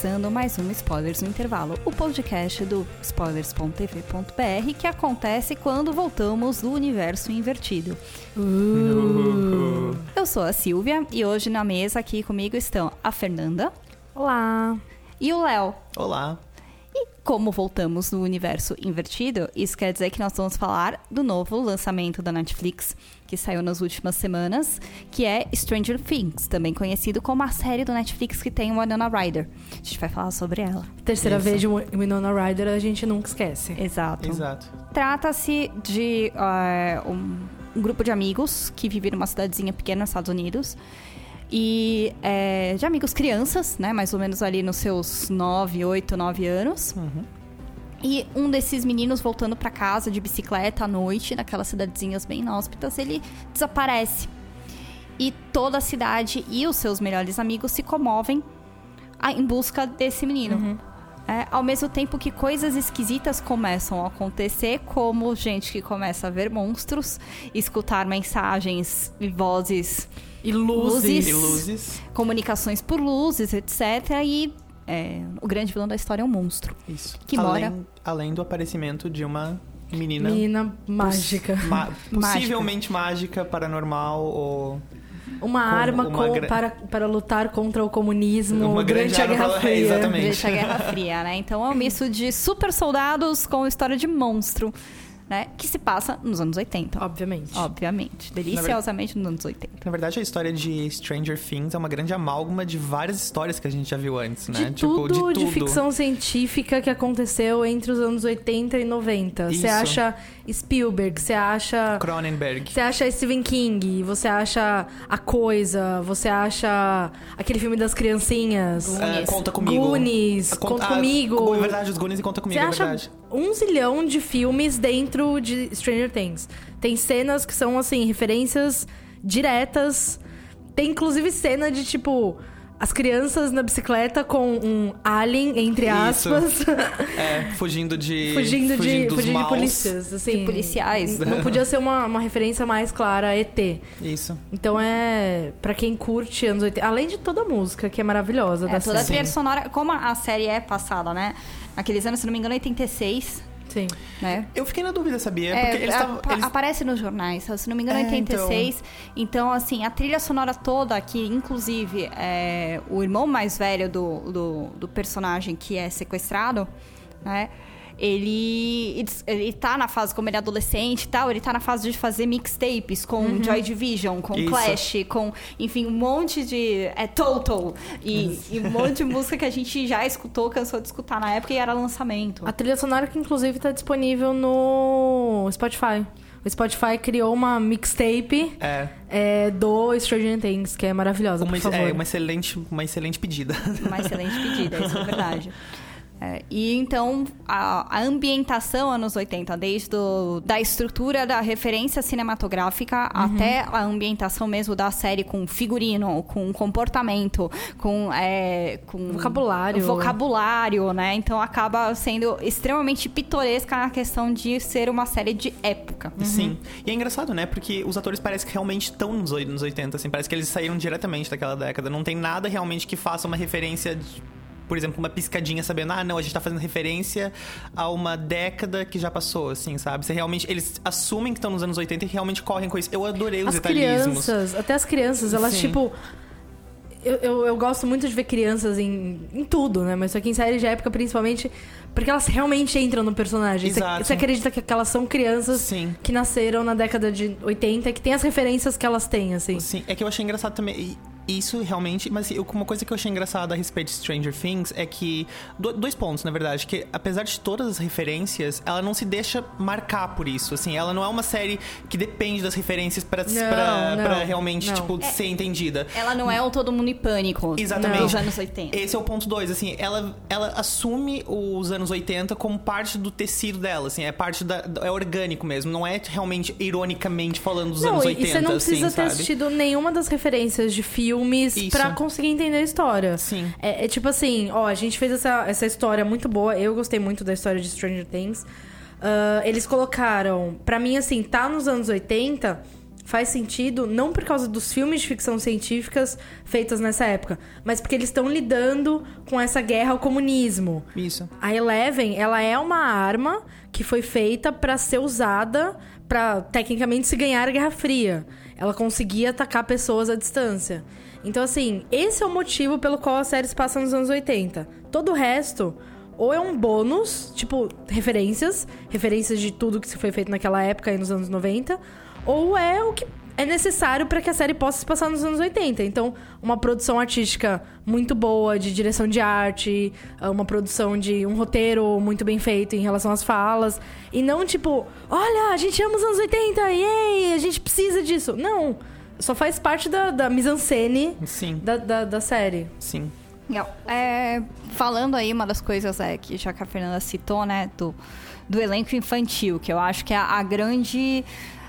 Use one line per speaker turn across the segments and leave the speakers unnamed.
começando mais um Spoilers no Intervalo, o podcast do spoilers.tv.br que acontece quando voltamos do universo invertido.
Uh.
Eu sou a Silvia e hoje na mesa aqui comigo estão a Fernanda
Olá.
e o Léo.
Olá.
Como voltamos no universo invertido, isso quer dizer que nós vamos falar do novo lançamento da Netflix, que saiu nas últimas semanas, que é Stranger Things, também conhecido como a série do Netflix que tem o Winona Ryder. A gente vai falar sobre ela.
Terceira
Isso.
vez de Winona Ryder, a gente nunca esquece.
Exato.
Exato.
Trata-se de eh, um, um grupo de amigos que vivem numa cidadezinha pequena nos Estados Unidos. E eh, de amigos crianças, né? Mais ou menos ali nos seus 9, 8, 9 anos. E um desses meninos voltando pra casa de bicicleta à noite, naquelas cidadezinhas bem inóspitas, ele desaparece. E toda a cidade e os seus melhores amigos se comovem em busca desse menino. É, ao mesmo tempo que coisas esquisitas começam a acontecer, como gente que começa a ver monstros, escutar mensagens e vozes,
E luzes.
E luzes.
comunicações por luzes, etc. E é, o grande vilão da história é um monstro.
Isso.
Que
além,
mora-
além do aparecimento de uma menina.
Menina mágica.
ma- possivelmente mágica, paranormal ou.
Uma
Com
arma
uma
co-
gra-
para, para lutar contra o comunismo
Uma grande
durante a
arma
Guerra
para-
Fria.
É, exatamente.
Durante a Guerra Fria, né? Então é um misto de super soldados com história de monstro, né? Que se passa nos anos 80.
Obviamente.
Obviamente. Deliciosamente nos anos 80.
Na verdade, a história de Stranger Things é uma grande amálgama de várias histórias que a gente já viu antes,
De,
né?
tudo, de ficção científica que aconteceu entre os anos 80 e 90. Você acha Spielberg, você acha
Cronenberg.
Você acha Stephen King, você acha A Coisa, você acha aquele filme das criancinhas.
É, conta comigo.
Goonies, Conta
ah,
Comigo.
É verdade, os Goonies e Conta
Você
Comigo, é
acha
verdade.
Um zilhão de filmes dentro de Stranger Things. Tem cenas que são, assim, referências diretas. Tem, inclusive, cena de, tipo... As crianças na bicicleta com um alien, entre
Isso.
aspas.
É, fugindo de.
fugindo, de,
dos
fugindo de
maus.
polícias, assim.
De policiais.
Não podia ser uma, uma referência mais clara a ET.
Isso.
Então é pra quem curte anos 80, além de toda a música que é maravilhosa da
É, toda a
série.
trilha sonora, como a série é passada, né? Naqueles anos, se não me engano, 86,
Sim.
né?
Eu fiquei na dúvida, sabia?
É,
Porque eles estavam. eles-
Aparece nos jornais, se não me engano,
É,
86. Então... assim, a trilha sonora toda, que inclusive é, o irmão mais velho do, do, do personagem que é sequestrado, né? Ele, ele tá na fase como ele é adolescente e tal, ele tá na fase de fazer mixtapes com Joy Division, com
Isso.
Clash, com, enfim, um monte de. É Total. E, e um monte de música que a gente já escutou, cansou de escutar na época e era lançamento.
A trilha sonora que inclusive tá disponível no Spotify. O Spotify criou uma mixtape
É,
é, do Stranger Things, que é maravilhosa,
uma,
por favor.
é uma excelente, uma excelente pedida.
Uma excelente pedida, isso é verdade. É, e então, a, a ambientação anos 80, desde o, da estrutura da referência cinematográfica até a ambientação mesmo da série com figurino, com comportamento, com, é, com
Vocabulário.
vocabulário, né? Então acaba sendo extremamente pitoresca na questão de ser uma série de época.
Sim. E é engraçado, né? Porque os atores parecem que realmente estão nos nos 80, assim. Parece que eles saíram diretamente daquela década. Não tem nada realmente que faça uma referência... de- por exemplo, uma piscadinha sabendo, ah, não, a gente tá fazendo referência a uma década que já passou, assim, sabe? Você realmente, eles assumem que estão nos anos 80 e realmente correm com isso. Eu adorei os
As
detalhismos.
crianças, até as crianças, elas,
Sim.
tipo. Eu, eu, eu gosto muito de ver crianças em, em tudo, né? Mas só que em séries de época, principalmente, porque elas realmente entram no personagem. Você-
Exato.
Você acredita que elas são crianças
Sim.
que nasceram na década de 80, que tem as referências que elas têm, assim.
Sim, é que eu achei engraçado também. Isso realmente, mas assim, eu- uma coisa que eu achei engraçada a respeito de Stranger Things é que. do- Dois pontos, na verdade, que apesar de todas as referências, ela não se deixa marcar por isso. Assim, ela não é uma série que depende das referências pra,
Não,
pra,
não,
pra realmente,
não.
tipo, ser entendida.
Ela não é o Todo Mundo em Pânico
Exatamente.
dos anos 80.
Esse é o ponto dois, assim, ela, ela assume os anos 80 como parte do tecido dela, assim, é parte da. É orgânico mesmo, não é realmente ironicamente falando dos
Não,
anos
e-
80,
e você não precisa
assim,
ter
sabe?
assistido nenhuma das referências de filmes pra conseguir entender a história.
Sim.
É, é tipo assim, ó, a gente fez essa, essa história muito boa. Eu gostei muito da história de Stranger Things. Ah, eles colocaram, pra mim, assim, tá nos anos 80, faz sentido não por causa dos filmes de ficção científicas feitos nessa época, mas porque eles estão lidando com essa guerra ao comunismo.
Isso.
A Eleven, ela é uma arma que foi feita para ser usada para tecnicamente se ganhar a Guerra Fria. Ela conseguia atacar pessoas à distância. Então assim, esse é o motivo pelo qual a série se passa nos anos 80. Todo o resto ou é um bônus, tipo referências, referências de tudo que se foi feito naquela época aí nos anos 90, ou é o que é necessário para que a série possa se passar nos anos 80. Então, uma produção artística muito boa, de direção de arte, uma produção de um roteiro muito bem feito em relação às falas. E não tipo, olha, a gente ama os anos 80, yay, a gente precisa disso. Não. Só faz parte da, da mise-en-scène
Sim.
da, da, da série.
Sim.
Legal. É, falando aí, uma das coisas é, que já que a Fernanda citou, né, do, do elenco infantil, que eu acho que é a, a grande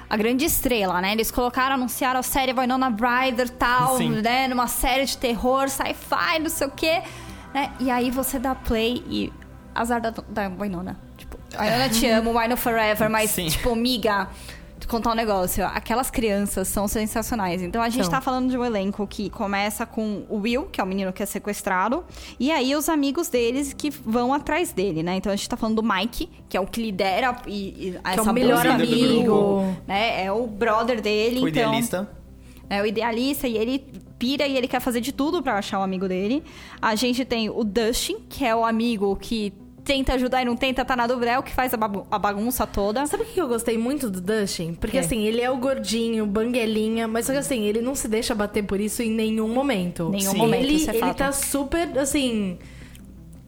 a grande estrela, né? Eles colocaram, anunciaram a série Winona Ryder tal,
Sim.
né? Numa série de terror, sci-fi, não sei o quê, né? E aí você dá play e azar da, da Winona. Tipo, Winona te amo, Winona Forever, mas
Sim.
tipo, miga, contar um negócio. Aquelas crianças são sensacionais. Então a gente
São.
tá falando de um elenco que começa com o Will, que é o menino que é sequestrado, e aí os amigos deles que vão atrás dele, né? Então a gente tá falando do Mike, que é o que lidera e, e essa
é o melhor
amigo, né? É o brother dele,
O
então
idealista.
é o idealista e ele pira e ele quer fazer de tudo pra achar o amigo dele. A gente tem o Dustin, que é o amigo que tenta ajudar e não tenta, tá na dúvida, é o que faz a, a bagunça toda.
Sabe o que eu gostei muito do Dustin? Porque
É.
assim, ele é o gordinho, banguelinha, mas só que assim, ele não se deixa bater por isso em nenhum momento.
Nenhum
Sim.
momento,
ele,
isso é
ele
fato.
tá super, assim.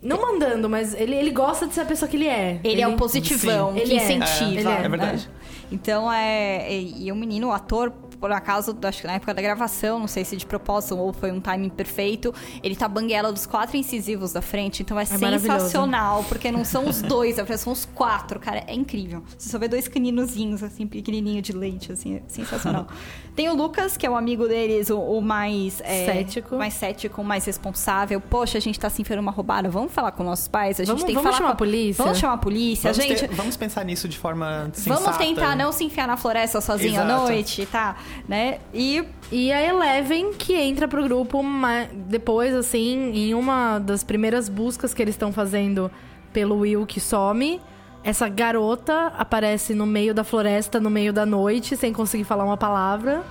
Não mandando, mas ele, ele gosta de ser a pessoa que ele é.
Ele, é o positivão,
Sim.
que
Ele é.
incentiva.
É, ele é.
né?
Verdade.
Então, é... E, e o menino, o ator, por acaso, acho que na época da gravação, não sei se de propósito ou foi um timing perfeito, ele tá banguela dos quatro incisivos da frente, então é,
maravilhoso.
sensacional, porque não são os dois, frente, são os quatro, cara, é incrível. Você só vê dois caninozinhos, assim, pequenininho de leite, assim, é sensacional. Tem o Lucas, que é o amigo deles, o, o mais... é,
Cético.
Mais cético, mais responsável. Poxa, a gente tá se enfiando uma roubada, vamos falar com nossos pais, a gente
Vamos-
tem que
vamos
falar
chamar
com
a polícia?
Vamos chamar a polícia,
Vamos,
gente...
ter- vamos pensar nisso de forma
Vamos
sensata.
tentar não se enfiar na floresta sozinho à
Exato.
noite, tá? Né? E
E a Eleven, que entra pro grupo depois, assim, em uma das primeiras buscas que eles estão fazendo pelo Will que some. Essa garota aparece no meio da floresta, no meio da noite, sem conseguir falar uma palavra.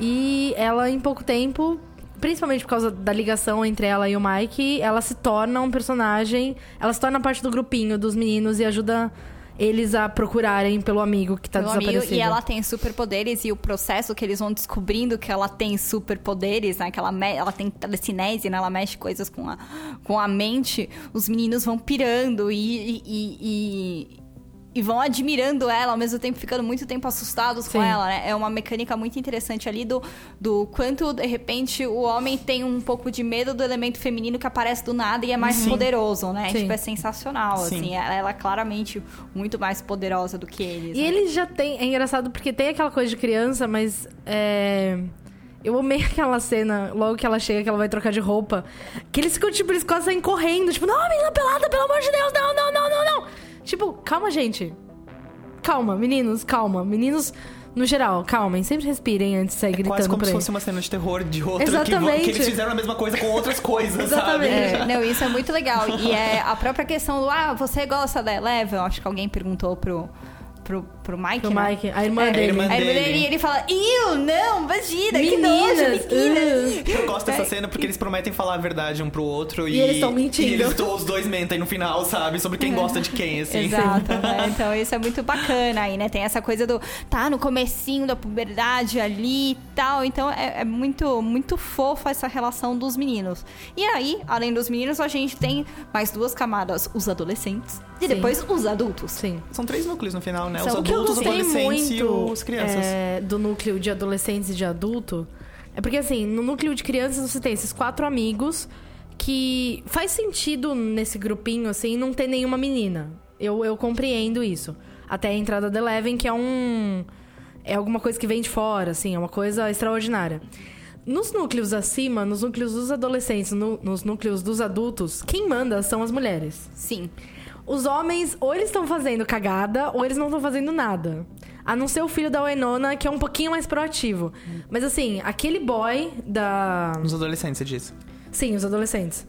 E ela, em pouco tempo, principalmente por causa da ligação entre ela e o Mike, ela se torna um personagem. Ela se torna parte do grupinho dos meninos e ajuda eles a procurarem pelo amigo que tá
pelo amigo,
desaparecido.
e ela tem superpoderes e o processo que eles vão descobrindo que ela tem superpoderes, né? Que ela, me- ela tem telecinese, né? Ela mexe coisas com a, com a mente. Os meninos vão pirando e, e, e- e- vão admirando ela, ao mesmo tempo ficando muito tempo assustados com
Sim.
ela, né? É uma mecânica muito interessante ali do, do quanto, de repente, o homem tem um pouco de medo do elemento feminino que aparece do nada e é mais
Sim.
poderoso, né?
Sim.
Tipo, é sensacional,
Sim.
assim. Ela, ela é claramente muito mais poderosa do que eles.
E
né?
ele já tem. É engraçado porque tem aquela coisa de criança, mas. É. Eu amei aquela cena, logo que ela chega, que ela vai trocar de roupa. Que eles ficam, tipo, eles quase saem correndo. Tipo, não, menina pelada, pelo amor de Deus, não, não, não, não, não. Tipo, calma, gente. Calma, meninos, calma. Meninos, no geral, calmem. Sempre respirem antes de sair
É
gritando
quase como
por
se
aí.
fosse uma cena de terror de outra que,
Exatamente.
que eles fizeram a mesma coisa com outras coisas,
Exatamente.
sabe?
É, não, isso é muito legal. E é a própria questão do, ah, você gosta da Eleven? Acho que alguém perguntou pro, pro, pro Mike,
Pro
né?
Mike, a irmã
É,
dele.
A irmã
A irmã
dele.
dele, e ele fala, Ih, não, imagina, que
Meninas,
nojo, meninas.
Eu gosto dessa cena porque eles prometem falar a verdade um pro outro e,
E eles tão mentindo.
E eles os dois mentem no final, sabe? Sobre quem gosta de quem, assim.
Exato, né? Então isso é muito bacana aí, né? Tem essa coisa do tá no comecinho da puberdade ali e tal. Então é, é muito, muito fofa essa relação dos meninos. E aí, além dos meninos, a gente tem mais duas camadas, os adolescentes e
Sim.
depois os adultos.
Sim.
São três núcleos no final, né?
São-
os adultos, os adolescentes e os crianças.
é, do núcleo de adolescentes e de adulto é porque, assim, no núcleo de crianças você tem esses quatro amigos que faz sentido nesse grupinho, assim, não ter nenhuma menina. Eu, eu compreendo isso. Até a entrada da Eleven, que é um. É alguma coisa que vem de fora, assim, é uma coisa extraordinária. Nos núcleos acima, nos núcleos dos adolescentes, no- nos núcleos dos adultos, quem manda são as mulheres.
Sim.
Os homens, ou eles estão fazendo cagada, ou eles não estão fazendo nada. A não ser o filho da Winona, que é um pouquinho mais proativo. Mas assim, aquele boy da.
Nos adolescentes, você disse.
Sim, os adolescentes.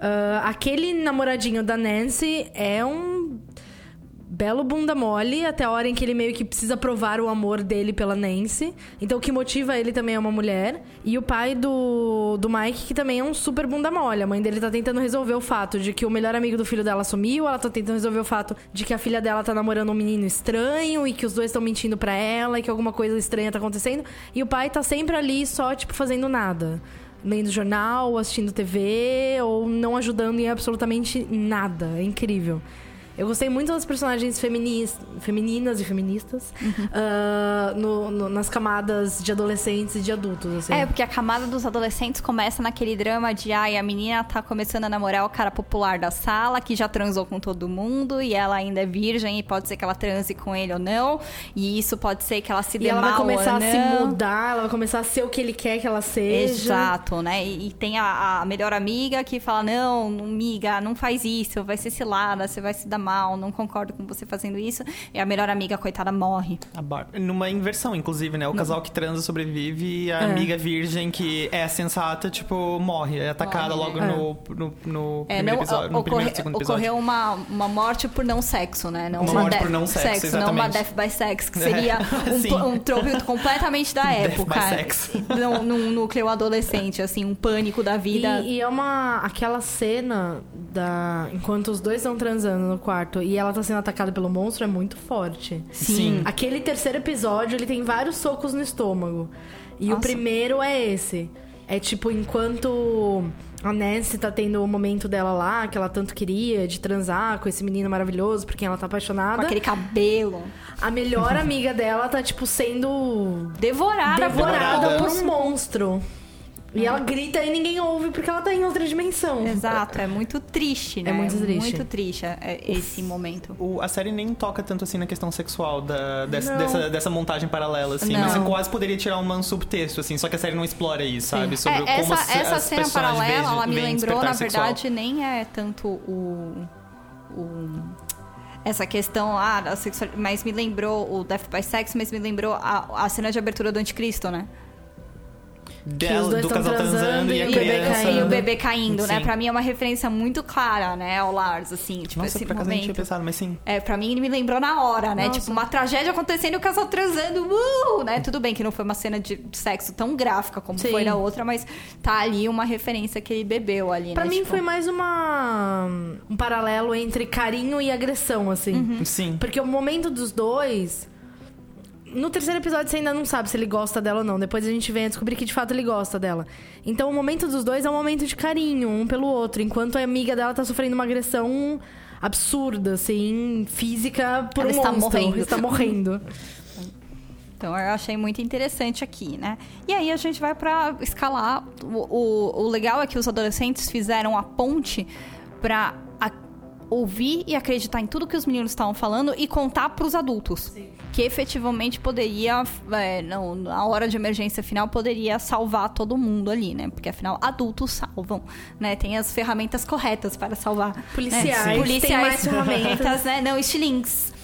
Ah, aquele namoradinho da Nancy é um belo bunda mole até a hora em que ele meio que precisa provar o amor dele pela Nancy. Então o que motiva ele também é uma mulher. E o pai do, do Mike, que também é um super bunda mole. A mãe dele tá tentando resolver o fato de que o melhor amigo do filho dela sumiu. Ela tá tentando resolver o fato de que a filha dela tá namorando um menino estranho e que os dois estão mentindo pra ela e que alguma coisa estranha tá acontecendo. E o pai tá sempre ali só, tipo, fazendo nada. Lendo jornal, assistindo TV ou não ajudando em absolutamente nada. É incrível. Eu gostei muito das personagens feminis, femininas e feministas ah, no- no- nas camadas de adolescentes e de adultos. Assim.
É, porque a camada dos adolescentes começa naquele drama de ai, a menina tá começando a namorar o cara popular da sala, que já transou com todo mundo, e ela ainda é virgem, e pode ser que ela transe com ele ou não. E isso pode ser que ela se dê
E ela vai começar a se mudar, ela vai começar a ser o que ele quer que ela seja.
Exato, né? E, e tem a, a melhor amiga que fala: não, não, amiga, não faz isso, vai ser cilada, você vai se dar mal, não concordo com você fazendo isso. E a melhor amiga, coitada, morre.
A Bar... Numa inversão, inclusive, né? O casal que transa sobrevive e a
É.
amiga virgem que é sensata, tipo, morre. É atacada
Morre,
logo
né?
no, no, no
É,
primeiro
não,
episódio. No
ocorre-
primeiro, segundo episódio.
ocorreu uma, uma morte por não sexo, né? Não
Uma morte por não sexo,
não uma
exatamente.
death by sex, que seria um, um trope completamente da
Death
época.
by sex.
Num, num núcleo adolescente, assim, um pânico da vida.
E, e é uma. aquela cena da. Enquanto os dois estão transando no quarto e ela tá sendo atacada pelo monstro é muito forte.
Sim.
Aquele terceiro episódio, ele tem vários socos no estômago. E o
Nossa.
primeiro é esse. É tipo, enquanto a Nancy tá tendo o momento dela lá, que ela tanto queria, de transar com esse menino maravilhoso por quem ela tá apaixonada.
Com aquele cabelo.
A melhor amiga dela tá, tipo, sendo
devorada
Devorada. por um monstro. E ela grita e ninguém ouve porque ela tá em outra dimensão.
Exato, é muito triste, né?
É muito triste.
Muito triste é, esse momento.
O- a série nem toca tanto assim na questão sexual da, dessa, dessa, dessa montagem paralela, assim.
Não.
Mas você quase poderia tirar um subtexto, assim. Só que a série não explora isso, sabe? Sobre
É,
como
essa
as,
essa
as
cena
personagens
paralela, ela me lembrou, na
despertar sexual.
verdade, nem é tanto o. o essa questão ah, da sexual, mas me lembrou o Death by Sex, mas me lembrou a, a cena de abertura do Anticristo, né?
Dela,
os dois
do casal transando,
transando
e
e
a
o bebê
criança.
caindo.
E o bebê caindo, né?
Sim.
Pra mim é uma referência muito clara, né, ao Lars, assim, tipo,
Nossa,
esse
acaso eu não tinha
momento.
pensado, mas sim.
É, pra mim ele me lembrou na hora, né?
Nossa.
Tipo, uma tragédia acontecendo e o casal transando, uh, né? Tudo bem que não foi uma cena de sexo tão gráfica como
Sim.
foi na outra, mas tá ali uma referência que ele bebeu ali,
Pra
né?
mim
Tipo,
foi mais uma um paralelo entre carinho e agressão, assim.
Uhum.
Sim.
Porque o momento dos dois. No terceiro episódio você ainda não sabe se ele gosta dela ou não. Depois a gente vem a descobrir que de fato ele gosta dela. Então o momento dos dois é um momento de carinho, um pelo outro. Enquanto a amiga dela tá sofrendo uma agressão absurda, assim, física por
Ela
um
está
monstro.
morrendo.
Está morrendo.
Então eu achei muito interessante aqui, né? E aí a gente vai pra escalar. O, o, o legal é que os adolescentes fizeram a ponte pra a- ouvir e acreditar em tudo que os meninos estavam falando e contar pros adultos. Que efetivamente poderia, é, não, na hora de emergência final, poderia salvar todo mundo ali, né? Porque afinal, adultos salvam, né? Tem as ferramentas corretas para salvar.
Policiais
né? Policiais,
mais ferramentas.
né? Não, estilingues.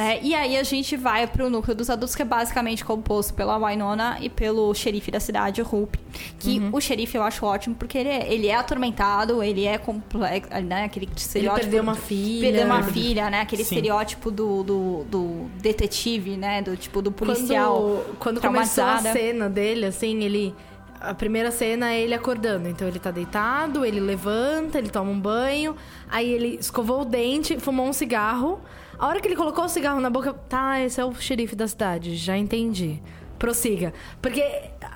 Né? E aí a gente vai pro núcleo dos adultos, que é basicamente composto pela Winona e pelo xerife da cidade, o Hoop. Que
Uhum.
o xerife eu acho ótimo, porque ele é, ele é atormentado, ele é complexo, né? Aquele
Ele
estereótipo.
perdeu uma filha.
Perdeu uma filha, né? Aquele
Sim.
estereótipo do, do, do detetive, né? Do tipo do policial.
Quando, quando começou a cena dele, assim, ele. A primeira cena é ele acordando. Então ele tá deitado, ele levanta, ele toma um banho, aí ele escovou o dente, fumou um cigarro. A hora que ele colocou o cigarro na boca, tá, esse é o xerife da cidade, já entendi. Prossiga. Porque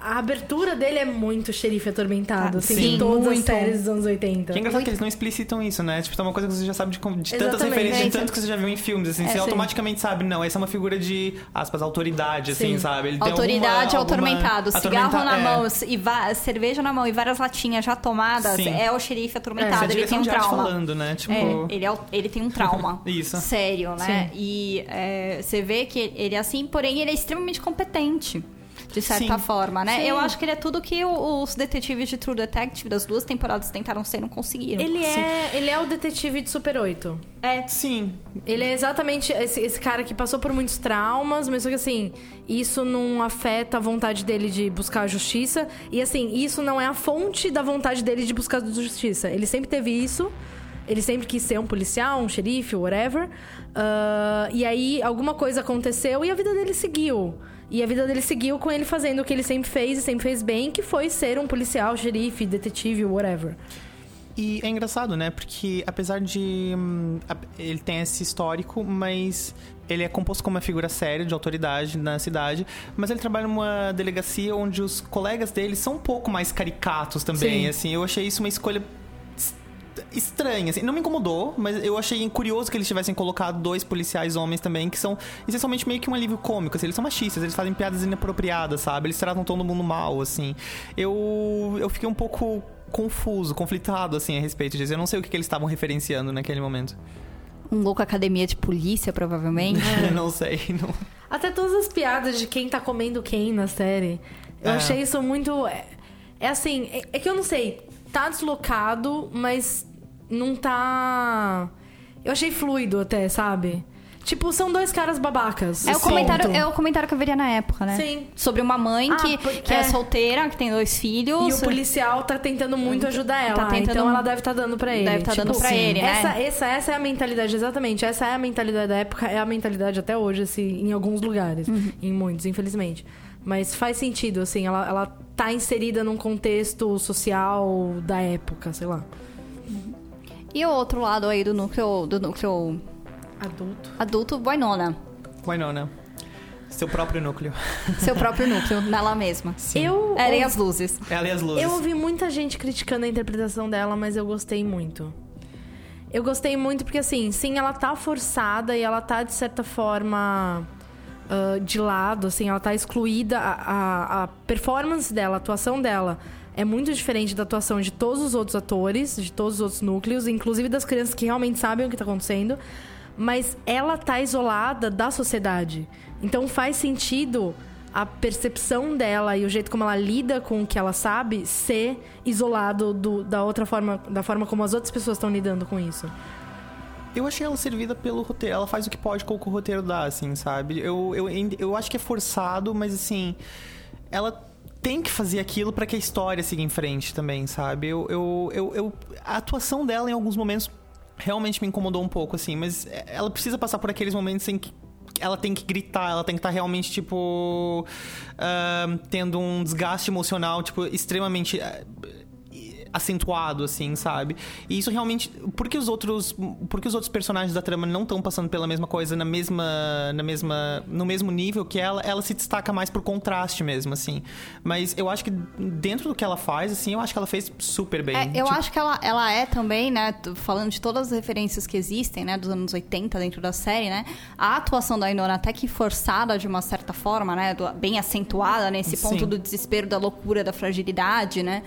a abertura dele é muito xerife atormentado,
Ah,
assim,
sim,
em todas as
muito.
séries dos anos 80.
Que é engraçado que eles não explicitam isso, né? Tipo, tá uma coisa que você já sabe de, de tantas referências, de
É,
tanto que você já viu em filmes, assim.
É,
você
sim.
automaticamente sabe, não, essa é uma figura de, aspas, autoridade, assim,
Sim.
sabe? Ele
Autoridade
alguma- alguma-
atormentado, cigarro
atormenta-
na
é.
mão e va- cerveja na mão e várias latinhas já tomadas,
Sim.
é o xerife
é
atormentado, ele tem um trauma.
falando, né? Tipo...
É, ele, é o- ele tem um trauma.
Isso.
Sério, né? E é, você vê que ele é assim, porém ele é extremamente competente. De certa
Sim.
forma, né?
Sim.
Eu acho que ele é tudo que os detetives de True Detective das duas temporadas tentaram ser e não conseguiram.
Ele é, ele é o detetive de Super 8.
é
Sim,
Ele é exatamente esse, esse cara que passou por muitos traumas, mas só que assim, isso não afeta a vontade dele de buscar a justiça. E assim, isso não é a fonte da vontade dele de buscar a justiça. Ele sempre teve isso. Ele sempre quis ser um policial, um xerife, whatever. Ah, e aí, alguma coisa aconteceu e a vida dele seguiu. E a vida dele seguiu com ele fazendo o que ele sempre fez e sempre fez bem, que foi ser um policial, xerife, detetive, whatever.
E é engraçado, né? Porque apesar de. hum, ele tem esse histórico, mas ele é composto como uma figura séria de autoridade na cidade. Mas ele trabalha numa delegacia onde os colegas dele são um pouco mais caricatos também.
Sim.
Assim, eu achei isso uma escolha es- estranha, assim. Não me incomodou, mas eu achei curioso que eles tivessem colocado dois policiais homens também, que são essencialmente meio que um alívio cômico, assim. Eles são machistas, eles fazem piadas inapropriadas, sabe? Eles tratam todo mundo mal, assim. Eu, eu fiquei um pouco confuso, conflitado, assim, a respeito disso. Eu não sei o que, que eles estavam referenciando naquele momento.
um louco academia de polícia, provavelmente.
não sei, não...
Até todas as piadas de quem tá comendo quem na série. Eu
É.
achei isso muito. É, é assim, é, é que eu não sei. Tá deslocado, mas não tá. Eu achei fluido até, sabe? Tipo, são dois caras babacas.
É o, comentário, é o comentário que eu veria na época, né?
Sim.
Sobre uma mãe
Ah,
que, que é.
é.
solteira, que tem dois filhos.
E o policial tá tentando muito ajudar ela.
Tá tentando-
Então ela deve estar dando pra ele.
Deve tá dando pra ele, né?
essa, essa, essa é a mentalidade, exatamente. Essa é a mentalidade da época, é a mentalidade até hoje, assim, em alguns lugares.
Uhum.
Em muitos, infelizmente. Mas faz sentido, assim, ela, ela tá inserida num contexto social da época, sei lá.
E o outro lado aí do núcleo, do núcleo
Adulto.
adulto, Winona.
Winona. Seu próprio núcleo.
Seu próprio núcleo, nela mesma.
Sim.
Eu,
Era e as luzes.
Ela e as luzes.
eu ouvi muita gente criticando a interpretação dela, mas eu gostei muito. Eu gostei muito porque, assim, sim, ela tá forçada e ela tá, de certa forma, ah, de lado, assim, ela tá excluída. A, a- performance dela, a atuação dela é muito diferente da atuação de todos os outros atores, de todos os outros núcleos, inclusive das crianças que realmente sabem o que tá acontecendo. Mas ela tá isolada da sociedade. Então faz sentido a percepção dela e o jeito como ela lida com o que ela sabe ser isolado do- da outra forma, da forma como as outras pessoas estão lidando com isso.
Eu achei ela servida pelo roteiro. Ela faz o que pode com o que o roteiro dá, assim, sabe? Eu, eu, eu acho que é forçado, mas assim. Ela tem que fazer aquilo pra que a história siga em frente também, sabe? Eu, eu, eu, eu- a atuação dela em alguns momentos realmente me incomodou um pouco, assim, mas ela precisa passar por aqueles momentos em que ela tem que gritar, ela tem que estar realmente, tipo. ah, tendo um desgaste emocional, tipo, extremamente. ah, acentuado, assim, sabe? E isso realmente. Por que os outros. Por que os outros personagens da trama não estão passando pela mesma coisa na mesma. na mesma. no mesmo nível que ela, ela se destaca mais por contraste mesmo, assim. Mas eu acho que dentro do que ela faz, assim, eu acho que ela fez super bem.
É, eu
Tipo,
acho que ela, ela é também, né, falando de todas as referências que existem, né, dos anos 80 dentro da série, né, a atuação da Ainona até que forçada de uma certa forma, né, bem acentuada nesse ponto
Sim.
do desespero, da loucura, da fragilidade, né,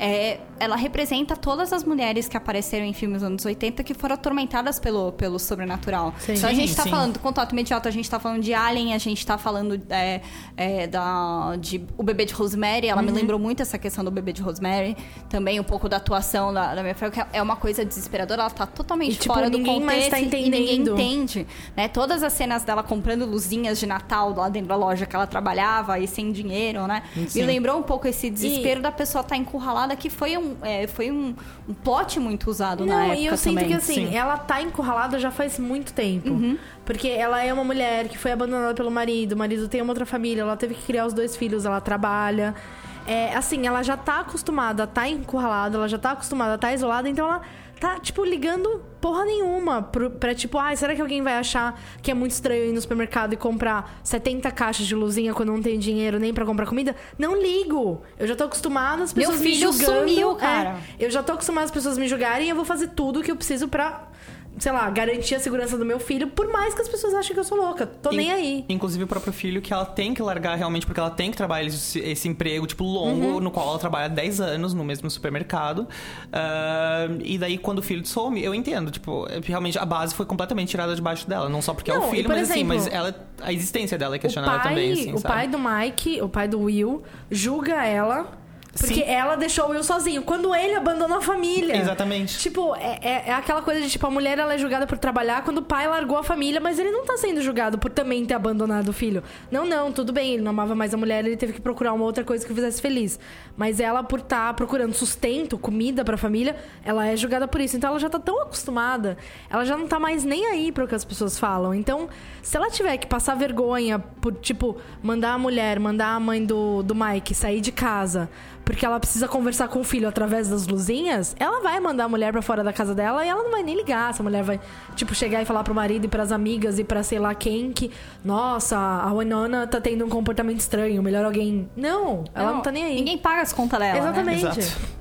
é, ela representa todas as mulheres que apareceram em filmes dos anos 80 que foram atormentadas pelo, pelo sobrenatural.
Sim.
Então a gente tá
sim.
falando do contato imediato, a gente tá falando de Alien, a gente tá falando é, é, da, de O Bebê de Rosemary, ela
Uhum.
me lembrou muito essa questão do Bebê de Rosemary, também um pouco da atuação da, da minha filha, que é uma coisa desesperadora, ela tá totalmente
E, tipo,
fora do
ninguém mais
contexto
tá
e ninguém
entendendo.
entende, né? Todas as cenas dela comprando luzinhas de Natal lá dentro da loja que ela trabalhava e sem dinheiro, né?
Sim.
Me lembrou um pouco esse desespero da pessoa estar encurralada, que foi um, é, foi um, um plot muito usado na
Não,
época
e eu sinto
também.
que assim,
Sim.
ela tá encurralada já faz muito tempo. Porque ela é uma mulher que foi abandonada pelo marido, o marido tem uma outra família, ela teve que criar os dois filhos, ela trabalha. É, assim, ela já tá acostumada a tá encurralada, ela já tá acostumada a tá isolada, então ela tá, tipo, ligando porra nenhuma pro, pra, tipo, ai, será que alguém vai achar que é muito estranho ir no supermercado e comprar 70 caixas de luzinha quando não tem dinheiro nem pra comprar comida? Não ligo! Eu já tô acostumada, as
Meu
pessoas me
filho
julgando.
sumiu,
É,
cara.
eu já tô acostumada as pessoas me julgarem e eu vou fazer tudo o que eu preciso pra sei lá, garantir a segurança do meu filho, por mais que as pessoas achem que eu sou louca. Tô
In-
nem aí.
Inclusive o próprio filho, que ela tem que largar realmente, porque ela tem que trabalhar esse, esse emprego, tipo, longo,
Uhum.
no qual ela trabalha 10 anos no mesmo supermercado. Ah, e daí, quando o filho some, eu entendo, tipo, realmente a base foi completamente tirada debaixo dela. Não só porque é
Não,
o
e
filho, mas assim,
exemplo,
mas ela, a existência dela é
O
questionada
pai,
também, assim,
o
sabe?
pai do Mike, o pai do Will, julga ela porque
Sim.
ela deixou o Will sozinho. Quando ele abandonou a família.
Exatamente.
Tipo, é, é- é aquela coisa de, tipo, a mulher ela é julgada por trabalhar quando o pai largou a família, mas ele não tá sendo julgado por também ter abandonado o filho. Não, não, tudo bem, ele não amava mais a mulher, ele teve que procurar uma outra coisa que o fizesse feliz. Mas ela, por estar procurando sustento, comida pra família, ela é julgada por isso. Então ela já tá tão acostumada, ela já não tá mais nem aí pro que as pessoas falam. Então, se ela tiver que passar vergonha por, tipo, mandar a mulher, mandar a mãe do, do Mike sair de casa porque ela precisa conversar com o filho através das luzinhas, ela vai mandar a mulher pra fora da casa dela e ela não vai nem ligar. Essa mulher vai, tipo, chegar e falar pro marido e pras amigas e pra sei lá quem que, nossa, a Winona tá tendo um comportamento estranho, melhor alguém. Não, ela não, tá nem aí.
Ninguém paga as contas dela. né?
Exatamente.
Exato.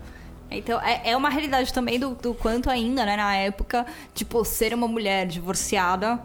Então, é, é uma realidade também do, do quanto ainda, né, na época, tipo, ser uma mulher divorciada,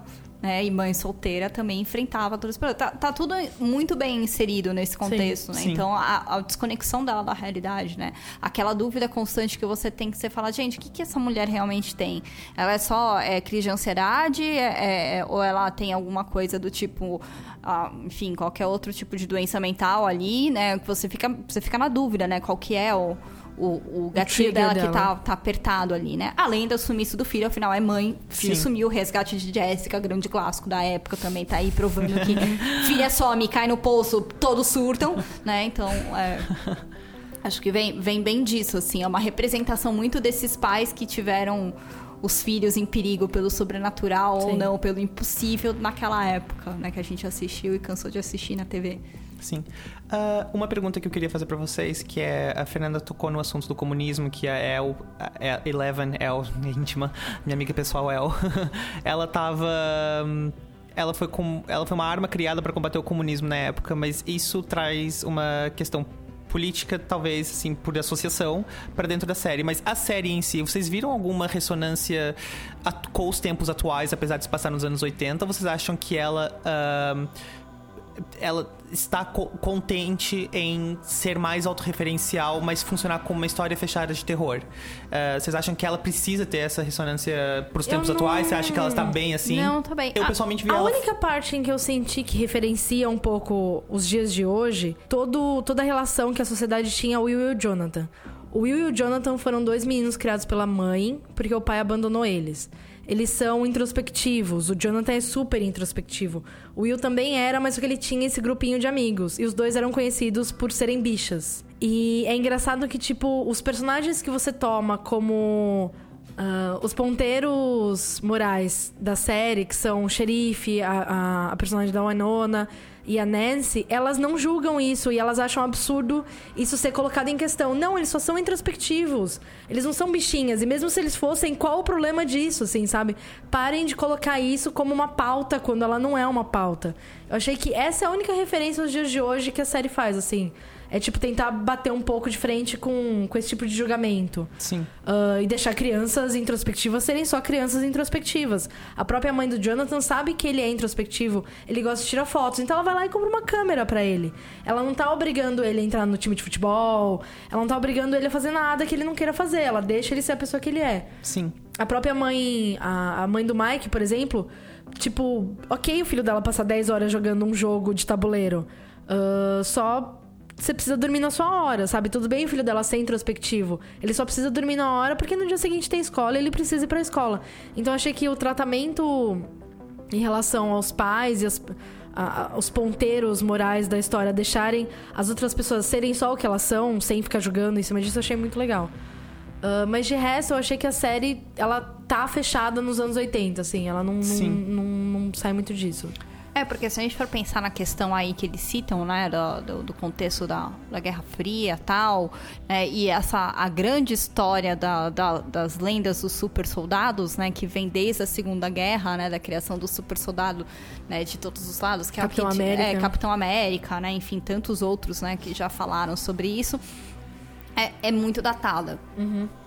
né, e mãe solteira também enfrentava todos os problemas. Tá, tá tudo muito bem inserido nesse contexto, né?
sim.
Então, a, a desconexão dela da realidade, né? Aquela dúvida constante que você tem que você fala, gente, o que, que essa mulher realmente tem? Ela é só é, crise de ansiedade? É- é- ou ela tem alguma coisa do tipo... ah, enfim, qualquer outro tipo de doença mental ali, né? Que você fica, você fica na dúvida, né? Qual que é o, o, o gatilho
trigger
dela, que
dela.
tá, tá apertado ali, né? Além do sumiço do filho, afinal é mãe. Filho
Sim.
sumiu, resgate de Jessica, grande clássico da época também, tá aí provando que filha some, cai no poço, todos surtam, né? Então, é, acho que vem, vem bem disso, assim. É uma representação muito desses pais que tiveram os filhos em perigo pelo sobrenatural ou
Sim.
não, pelo impossível naquela época, né? Que a gente assistiu e cansou de assistir na TV.
Sim. Ah, uma pergunta que eu queria fazer pra vocês, que é a Fernanda tocou no assunto do comunismo, que a El, a El- Eleven El, minha íntima, minha amiga pessoal El, ela tava ela foi com, ela foi uma arma criada pra combater o comunismo na época, mas isso traz uma questão política, talvez, assim, por associação para dentro da série. Mas a série em si, vocês viram alguma ressonância com os tempos atuais, apesar de se passar nos anos 80? Ou vocês acham que ela ahn, ela está co- contente em ser mais autorreferencial, mas funcionar como uma história fechada de terror. Eh, vocês acham que ela precisa ter essa ressonância pros
Eu
tempos
não-
atuais? Você acha que ela está bem assim?
Não, tá bem.
Eu
Ah,
pessoalmente vi
A
ela.
única parte em que eu senti que referencia um pouco os dias de hoje, todo, toda a relação que a sociedade tinha Will e o Jonathan. O Will e o Jonathan foram dois meninos criados pela mãe, porque o pai abandonou eles. Eles são introspectivos. O Jonathan é super introspectivo. O Will também era, mas só que ele tinha esse grupinho de amigos. E os dois eram conhecidos por serem bichas. E é engraçado que, tipo, os personagens que você toma como ah, os ponteiros morais da série, que são o xerife, a, a, a personagem da Winona e a Nancy, elas não julgam isso e elas acham absurdo isso ser colocado em questão. Não, eles só são introspectivos. Eles não são bichinhas. E mesmo se eles fossem, qual o problema disso, assim, sabe? Parem de colocar isso como uma pauta quando ela não é uma pauta. Eu achei que essa é a única referência aos dias de hoje que a série faz, assim. É tipo tentar bater um pouco de frente com, com esse tipo de julgamento.
Sim.
Ah, e deixar crianças introspectivas serem só crianças introspectivas. A própria mãe do Jonathan sabe que ele é introspectivo, ele gosta de tirar fotos, então ela vai lá e compra uma câmera pra ele. Ela não tá obrigando ele a entrar no time de futebol, ela não tá obrigando ele a fazer nada que ele não queira fazer, ela deixa ele ser a pessoa que ele é.
Sim.
A própria mãe, a, a mãe do Mike, por exemplo, tipo, ok o filho dela passar 10 horas jogando um jogo de tabuleiro. ah, só você precisa dormir na sua hora, sabe? Tudo bem o filho dela ser introspectivo. Ele só precisa dormir na hora porque no dia seguinte tem escola e ele precisa ir pra escola. Então eu achei que o tratamento em relação aos pais e as- a- os ponteiros morais da história deixarem as outras pessoas serem só o que elas são, sem ficar julgando em cima disso, eu achei muito legal. Ah, mas de resto, eu achei que a série, ela tá fechada nos anos 80, assim. Ela não, não, não, não sai muito disso.
É, porque se a gente for pensar na questão aí que eles citam, né, do, do, contexto da, da Guerra Fria tal, né, e essa, a grande história da, da- das lendas dos super soldados, né, que vem desde a Segunda Guerra, né, da criação do super soldado, né, de todos os lados, que
Capitão
é o que,
América.
É, Capitão América, né, enfim, tantos outros, né, que já falaram sobre isso, é, é muito datada.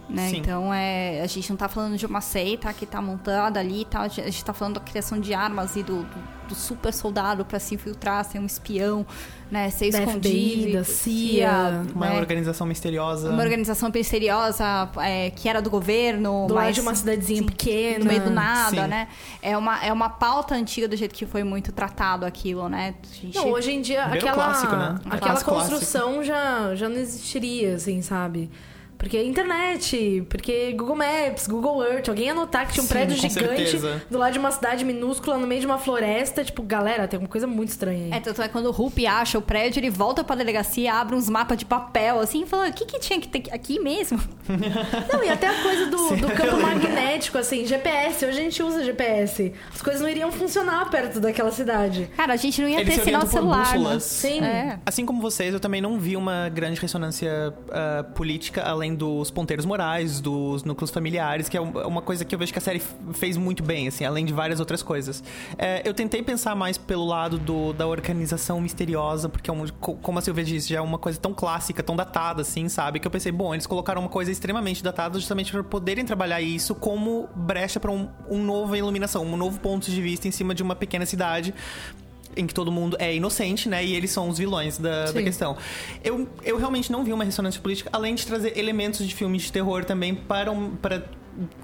Né? Então é, a gente não tá falando de uma seita que tá montada ali e tal, a gente tá falando da criação de armas e do, do, do super soldado pra se infiltrar, ser um espião, né? Ser
Da
escondido.
FBI, CIA,
Uma
né?
organização misteriosa.
Uma organização misteriosa é, que era do governo,
Do lado
mas
de uma cidadezinha
sim,
pequena.
no meio do nada,
Sim.
né? É uma, é uma pauta antiga do jeito que foi muito tratado aquilo, né? A gente-
Não, hoje em dia, aquela,
clássico, né?
aquela
Clássico,
construção já, já não existiria, assim, sabe? Porque internet, porque Google Maps, Google Earth, alguém anotar que tinha um
Sim,
prédio gigante
certeza.
do lado de uma cidade minúscula, no meio de uma floresta, tipo, galera, tem uma coisa muito estranha aí.
É, tanto é quando o Rupi acha o prédio, ele volta pra delegacia, abre uns mapas de papel, assim, e fala, o que que tinha que ter aqui mesmo?
Não, e até a coisa do, do campo magnético, assim, GPS, hoje a gente usa GPS. As coisas não iriam funcionar perto daquela cidade.
Cara, a gente não ia
Eles
ter sinal celular, né?
Sim.
É.
Assim como vocês, eu também não vi uma grande ressonância ah, política além dos ponteiros morais, dos núcleos familiares, que é um- uma coisa que eu vejo que a série fez muito bem, assim, além de várias outras coisas. É, eu tentei pensar mais pelo lado do- da organização misteriosa, porque, é um, co- como a Silvia disse, já é uma coisa tão clássica, tão datada, assim, sabe? Que eu pensei, bom, eles colocaram uma coisa extremamente datada justamente para poderem trabalhar isso como brecha para um, um nova iluminação, um novo ponto de vista em cima de uma pequena cidade em que todo mundo é inocente, né? E eles são os vilões da, da questão. Eu, eu realmente não vi uma ressonância política, além de trazer elementos de filmes de terror também para, um, para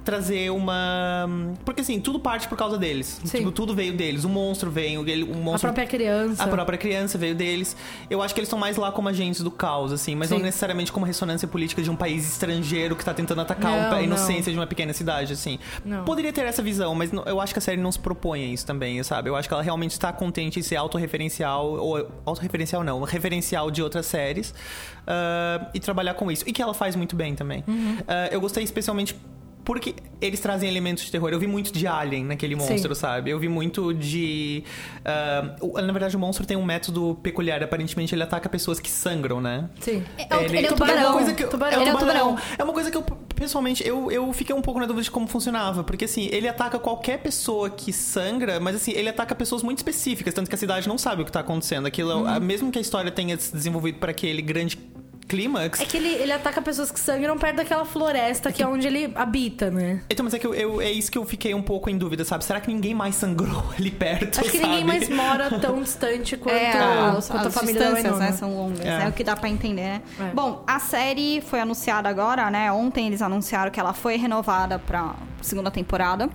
trazer uma... Porque assim, tudo parte por causa deles.
Sim.
Tipo, tudo veio deles. O monstro veio, o
A
monstro...
própria criança.
A própria criança veio deles. Eu acho que eles estão mais lá como agentes do caos, assim, mas
Sim.
não necessariamente como ressonância política de um país estrangeiro que tá tentando atacar
Não,
a
não.
inocência de uma pequena cidade, assim.
Não.
Poderia ter essa visão, mas não- eu acho que a série não se propõe a isso também, sabe? Eu acho que ela realmente está contente em ser autorreferencial, ou autorreferencial não, referencial de outras séries, ah, e trabalhar com isso. E que ela faz muito bem também.
Uhum.
Ah, eu gostei especialmente porque eles trazem elementos de terror. Eu vi muito de Alien naquele
Sim.
monstro, sabe? Eu vi muito de. o- na verdade, o monstro tem um método peculiar. Aparentemente, ele ataca pessoas que sangram, né?
Sim.
É o- ele é o tubarão.
uma coisa que eu-
Tubarão.
É,
Ele é
um
o
tubarão.
tubarão.
É uma coisa que eu, pessoalmente, eu, eu fiquei um pouco na dúvida de como funcionava. Porque, assim, ele ataca qualquer pessoa que sangra, mas, assim, ele ataca pessoas muito específicas. Tanto que a cidade não sabe o que tá acontecendo. Aquilo,
Uhum.
mesmo que a história tenha se desenvolvido para aquele grande clímax.
É que ele, ele ataca pessoas que sangram perto daquela floresta que é onde ele habita, né?
Então, mas é que eu, eu- é isso que eu fiquei um pouco em dúvida, sabe? Será que ninguém mais sangrou ali perto?
Acho que
sabe?
ninguém mais mora tão distante quanto,
É, as,
quanto a
as
família da
distâncias, né, são longas,
É.
é. o que dá pra entender, né?
É.
Bom, a série foi anunciada agora, né? Ontem eles anunciaram que ela foi renovada pra segunda temporada.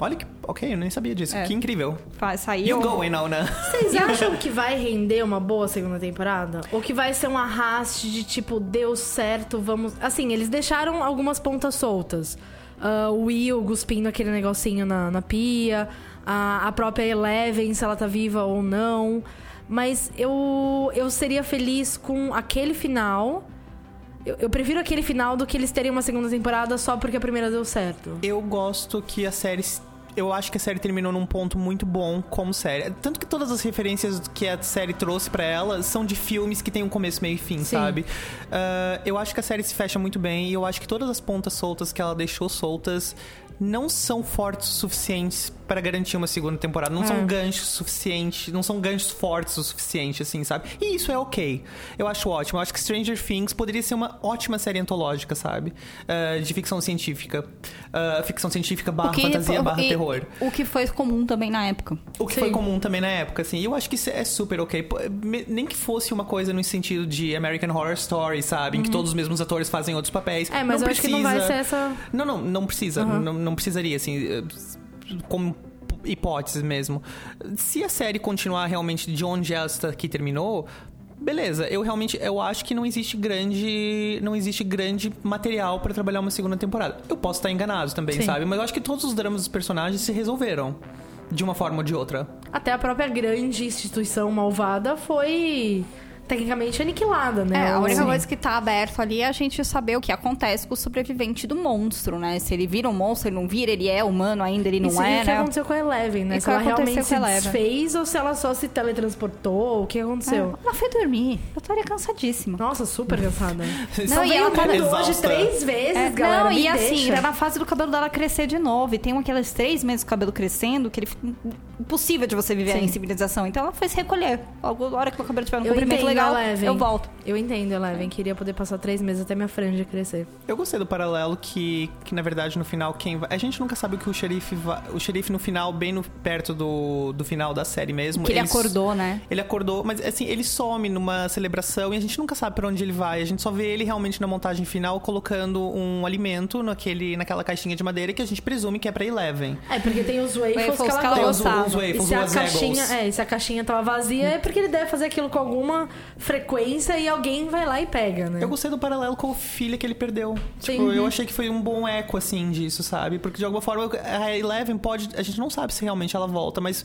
Olha que. Ok, eu nem sabia disso.
É.
Que incrível.
Fa- Saiu.
You going now, né?
Vocês acham que vai render uma boa segunda temporada? Ou que vai ser um arraste de tipo, deu certo, vamos. Assim, eles deixaram algumas pontas soltas. Ah, o Will cuspindo aquele negocinho na, na pia. A, a própria Eleven, se ela tá viva ou não. Mas eu, eu seria feliz com aquele final. Eu, eu prefiro aquele final do que eles terem uma segunda temporada só porque a primeira deu certo.
Eu gosto que a série. Eu acho que a série terminou num ponto muito bom como série. Tanto que todas as referências que a série trouxe pra ela são de filmes que tem um começo, meio e fim,
Sim.
sabe? Ah, eu acho que a série se fecha muito bem e eu acho que todas as pontas soltas que ela deixou soltas não são fortes o suficientes para garantir uma segunda temporada. Não
É.
são ganchos suficientes, não são ganchos fortes o suficiente, assim, sabe? E isso é ok. Eu acho ótimo. Eu acho que Stranger Things poderia ser uma ótima série antológica, sabe? Ah, de ficção científica. Ah, ficção científica barra fantasia barra
e-
terror.
O que foi comum também na época.
O que
Sim.
foi comum também na época, assim. E eu acho que isso é super ok. Nem que fosse uma coisa no sentido de American Horror Story, sabe? Em que todos os mesmos atores fazem outros papéis.
Uhum. É, mas eu acho que não vai ser essa.
Não, não, não precisa.
Uhum.
Não, não precisaria, assim. Como hipótese mesmo. Se a série continuar realmente de onde ela está aqui terminou. Beleza, eu realmente eu acho que não existe grande não existe grande material pra trabalhar uma segunda temporada. Eu posso estar enganado também,
Sim.
sabe? Mas eu acho que todos os dramas dos personagens se resolveram de uma forma ou de outra.
Até a própria grande instituição malvada foi tecnicamente aniquilada, né?
É, a única
Sim.
coisa que tá aberto ali é a gente saber o que acontece com o sobrevivente do monstro, né? Se ele vira um monstro, ele não vira, ele é humano ainda, ele não
Isso, e
é,
o que
né?
aconteceu com a Eleven, né?
E o
se
que
ela
aconteceu
realmente
com
se
a Eleven?
desfez ou se ela só se teletransportou, o que aconteceu?
É, Ela foi dormir. Eu estaria cansadíssima.
Nossa, super cansada.
Só
Não, e
veio
ela tá
Hoje três vezes,
É,
galera.
não,
me
e assim,
deixa.
tá na fase do cabelo dela crescer de novo. E tem aqueles três meses do cabelo crescendo que ele fica impossível de você viver
Sim.
em civilização. Então ela foi se recolher. Logo, na hora que meu cabelo tiver um
Eu
comprimento
entendo,
legal,
Eleven.
eu volto.
Eu entendo, Eleven. Queria poder passar três meses até minha franja crescer.
Eu gostei do paralelo que, que na verdade, no final, quem vai... A gente nunca sabe o que o xerife vai... O xerife, no final, bem no, perto do, do final da série mesmo...
Que ele
s-
acordou, né?
Ele acordou, mas assim, ele some numa celebração e a gente nunca sabe pra onde ele vai. A gente só vê ele realmente na montagem final colocando um alimento naquele, naquela caixinha de madeira que a gente presume que é pra Eleven.
É, porque tem os waffles,
Waffles
que ela gosta.
Gostava.
os
E se a caixinha, é, se a caixinha tava vazia, é porque ele deve fazer aquilo com alguma frequência e alguém vai lá e pega, né?
Eu gostei do paralelo com a filha que ele perdeu.
Sim.
Tipo, eu achei que foi um bom eco, assim, disso, sabe? Porque de alguma forma a Eleven pode. A gente não sabe se realmente ela volta, mas.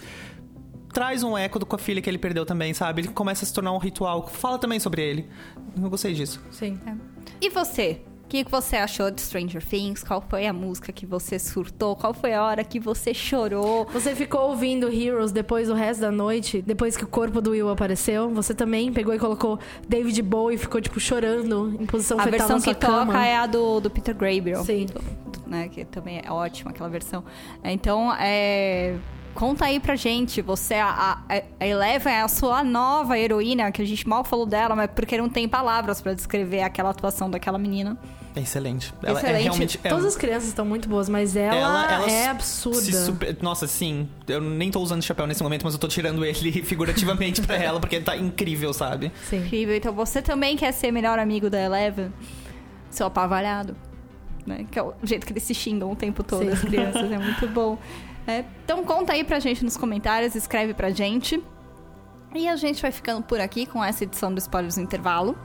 Traz um eco do- com a filha que ele perdeu também, sabe? Ele começa a se tornar um ritual. Fala também sobre ele. Eu gostei disso.
Sim.
E você? O que você achou de Stranger Things? Qual foi a música que você surtou? Qual foi a hora que você chorou?
Você ficou ouvindo Heroes depois do resto da noite, depois que o corpo do Will apareceu? Você também pegou e colocou David Bowie e ficou, tipo, chorando em posição
A
fetal
versão
na sua
que toca
cama?
é a do, do Peter Gabriel.
Sim.
né? Que também é ótima aquela versão. Então, é. Conta aí pra gente, você, a, a, a Eleven é a sua nova heroína, que a gente mal falou dela, mas porque não tem palavras pra descrever aquela atuação daquela menina.
É excelente. Ela é
Excelente.
realmente. é-
Todas as crianças estão muito boas, mas ela,
ela, ela
é absurda.
super- Nossa, sim. Eu nem tô usando chapéu nesse momento, mas eu tô tirando ele figurativamente pra ela, porque tá incrível, sabe?
Sim.
Incrível. Então, você também quer ser melhor amigo da Eleven? Seu apavalhado. Né? Que é o jeito que eles se xingam o tempo todo,
Sim.
as crianças. É muito bom. É, então, conta aí pra gente nos comentários, escreve pra gente. E a gente vai ficando por aqui com essa edição do Spoilers no Intervalo.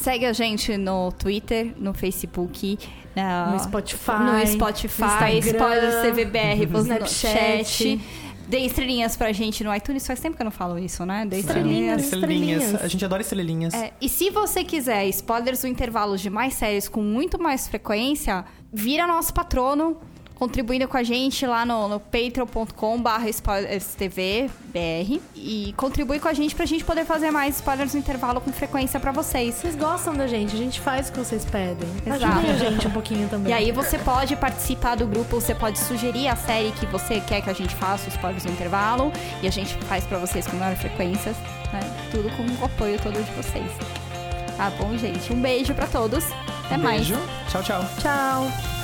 Segue a gente no Twitter, no Facebook, na-
No Spotify,
no Spotify,
no Instagram,
Spoilers TVBR,
no
no
Snapchat.
chat. Dê estrelinhas pra gente no iTunes. Faz tempo que eu não falo isso, né? Dê
Estrelinhas.
estrelinhas.
Estrelinhas. A gente adora estrelinhas.
É, e se você quiser spoilers do intervalo de mais séries com muito mais frequência, vira nosso patrono, contribuindo com a gente lá no, no patreon.com.br spoilerstvbr e contribui com a gente pra gente poder fazer mais spoilers no intervalo com frequência pra vocês.
Vocês gostam da gente, a gente faz o que vocês pedem.
Exato.
Ajudem a gente um pouquinho também.
E aí você pode participar do grupo, você pode sugerir a série que você quer que a gente faça, os spoilers no intervalo, e a gente faz pra vocês com maior frequência, né? Tudo com o apoio todo de vocês. Tá bom, gente? Um beijo pra todos. Até
Um
mais.
beijo. Tchau, tchau.
Tchau.